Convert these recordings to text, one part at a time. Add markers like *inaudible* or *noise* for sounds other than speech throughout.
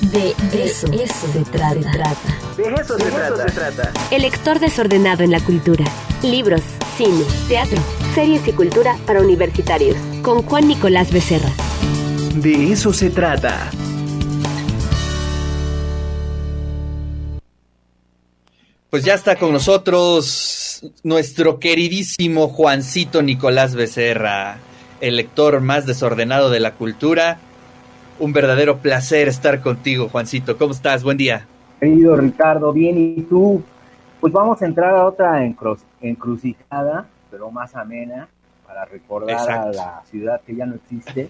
De eso, se, trata. De eso, se, trata. se trata. El lector desordenado en la cultura. Libros, cine, teatro, series y cultura para universitarios. Con Juan Nicolás Becerra. De eso se trata. Pues ya está con nosotros nuestro queridísimo Juancito Nicolás Becerra, el lector más desordenado de la cultura un verdadero placer estar contigo, Juancito. ¿Cómo estás? Buen día. Querido Ricardo, bien, ¿y tú? Pues vamos a entrar a otra encrucijada, pero más amena, para recordar a la ciudad que ya no existe.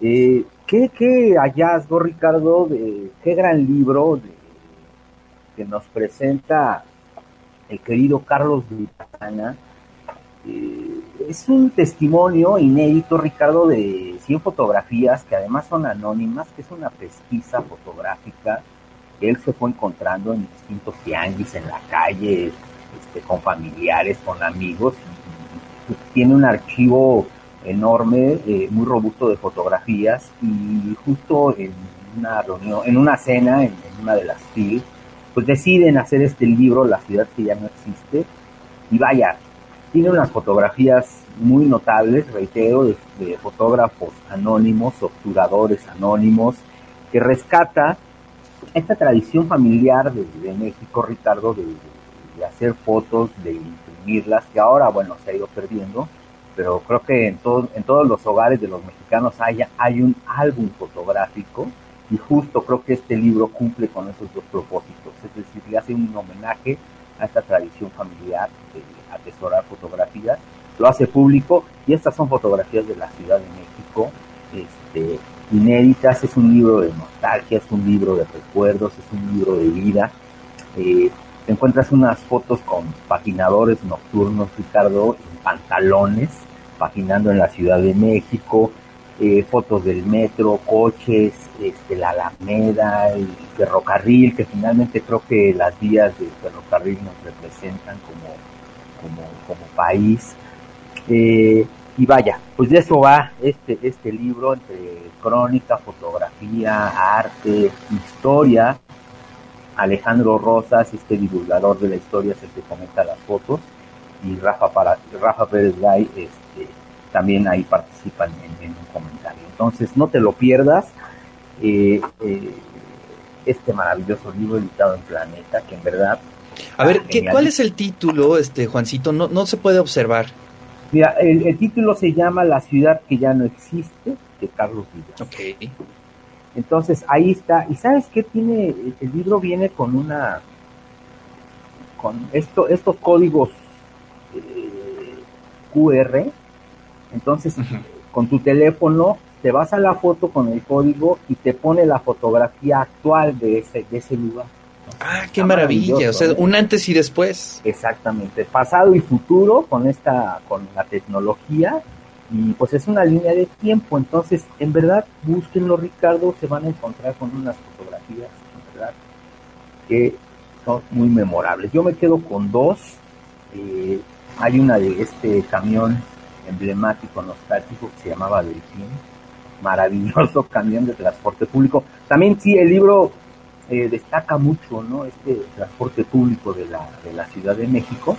Eh, ¿qué, ¿qué, hallazgo, Ricardo, de qué gran libro que nos presenta el querido Carlos Vitana? Eh, es un testimonio inédito, Ricardo, de 100 fotografías que además son anónimas, que es una pesquisa fotográfica él se fue encontrando en distintos tianguis, en la calle, este, con familiares, con amigos. Tiene un archivo enorme, eh, muy robusto de fotografías y justo en una reunión, en una cena, en, una de las FIL, pues deciden hacer este libro, La ciudad que ya no existe, y vaya, tiene unas fotografías muy notables, reitero, de, fotógrafos anónimos, obturadores anónimos, que rescata esta tradición familiar de, México, Ricardo, de, hacer fotos, de imprimirlas, que ahora, bueno, se ha ido perdiendo, pero creo que en, en todos los hogares de los mexicanos hay, hay un álbum fotográfico y justo creo que este libro cumple con esos dos propósitos, es decir, le hace un homenaje a esta tradición familiar de atesorar fotografías, lo hace público y estas son fotografías de la Ciudad de México, este, inéditas, es un libro de nostalgia, es un libro de recuerdos, es un libro de vida. Eh, encuentras unas fotos con paginadores nocturnos, Ricardo, en pantalones, paginando en la Ciudad de México, eh, fotos del metro, coches, este, la Alameda, el ferrocarril, que finalmente creo que las vías del ferrocarril nos representan como como, país. Eh, y vaya, pues de eso va este, este libro entre crónica, fotografía, arte, historia. Alejandro Rosas, este divulgador de la historia, es el que comenta las fotos. Y Rafa, para, Rafa Pérez Gay este, también ahí participan en, un comentario. Entonces, no te lo pierdas. Eh, eh, este maravilloso libro editado en Planeta, que en verdad a ver, ¿qué, ¿cuál es el título, este Juancito? No, no se puede observar. Mira, el, título se llama La ciudad que ya no existe, de Carlos Villas. Ok. Entonces, ahí está. ¿Y sabes qué tiene? El libro viene con una... con esto, estos códigos eh, QR. Entonces, con tu teléfono te vas a la foto con el código y te pone la fotografía actual de ese, de ese lugar. Ah, qué maravilla, o sea, un antes y después. Exactamente, pasado y futuro con esta, con la tecnología y pues es una línea de tiempo, entonces en verdad búsquenlo Ricardo, se van a encontrar con unas fotografías, en verdad, que son muy memorables. Yo me quedo con dos, eh, hay una de este camión emblemático, nostálgico que se llamaba Delfín, maravilloso *laughs* camión de transporte público. También sí, el libro eh, destaca mucho ¿no? este transporte público de la, de la Ciudad de México.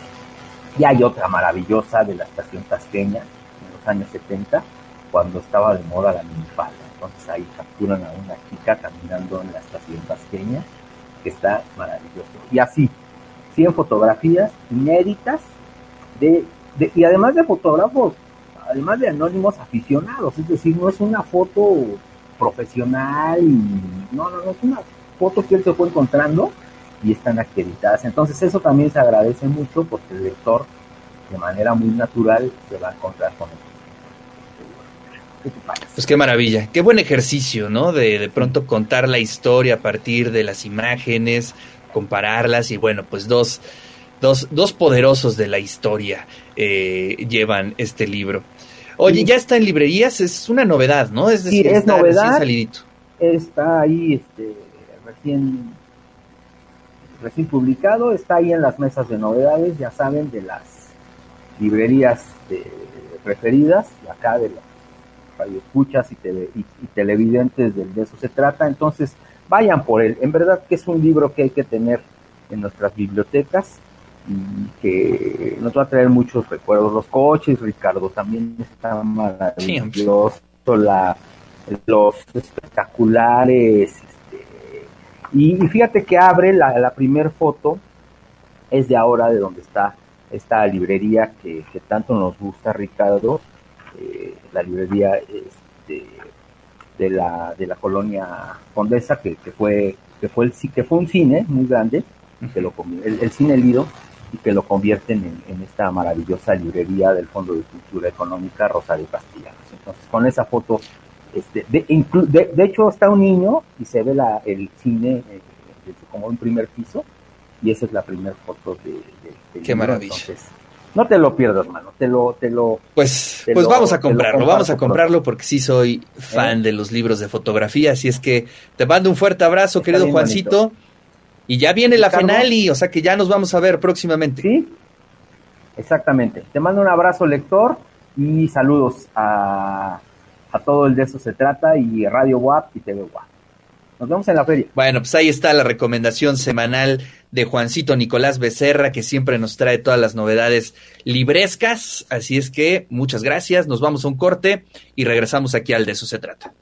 Y hay otra maravillosa de la estación Tasqueña, en los años 70, cuando estaba de moda la minifalda. Entonces ahí capturan a una chica caminando en la estación Tasqueña, que está maravilloso. Y así, 100 fotografías inéditas de, de, y además de fotógrafos, además de anónimos aficionados, es decir, no es una foto profesional y no, no, no es una fotos que él se fue encontrando y están acreditadas. Entonces eso también se agradece mucho porque el lector de manera muy natural se va a encontrar con él. Pues qué maravilla, qué buen ejercicio, ¿no? De, de pronto contar la historia a partir de las imágenes, compararlas y bueno, pues dos, dos, dos poderosos de la historia eh, llevan este libro. Oye, ya está en librerías, es una novedad, ¿no? Es decir, es novedad. Salidito. Está ahí, este, recién, recién publicado, está ahí en las mesas de novedades, ya saben, de las librerías de, preferidas, de acá de las radioescuchas y, y, televidentes, de, eso se trata. Entonces, vayan por él. En verdad que es un libro que hay que tener en nuestras bibliotecas que nos va a traer muchos recuerdos. Los coches, Ricardo, también está maravilloso. La, los espectaculares. Este, y, fíjate que abre la, la primer foto, es de ahora, de donde está esta librería que, tanto nos gusta, Ricardo, eh, la librería este, de, la, de la colonia Condesa, que, fue que fue el que fue un cine muy grande, que lo, el, cine Lido, y que lo convierten en, esta maravillosa librería del Fondo de Cultura Económica Rosario Castellanos. Entonces, con esa foto, este, de, de, hecho está un niño y se ve la, el cine eh, como un primer piso, y esa es la primera foto de, Qué maravilla. no te lo pierdas, mano. Te lo, te lo. Pues, pues vamos a comprarlo, vamos a comprarlo porque sí soy fan ¿Eh? de los libros de fotografía. Así es que te mando un fuerte abrazo, querido Juancito. Y ya viene la Fenali, o sea que ya nos vamos a ver próximamente. Sí, exactamente. Te mando un abrazo, lector, y saludos a, a todo el de eso se trata, y Radio WAP y TV WAP. Nos vemos en la feria. Bueno, pues ahí está la recomendación semanal de Juancito Nicolás Becerra, que siempre nos trae todas las novedades librescas. Así es que muchas gracias, nos vamos a un corte y regresamos aquí al de eso se trata.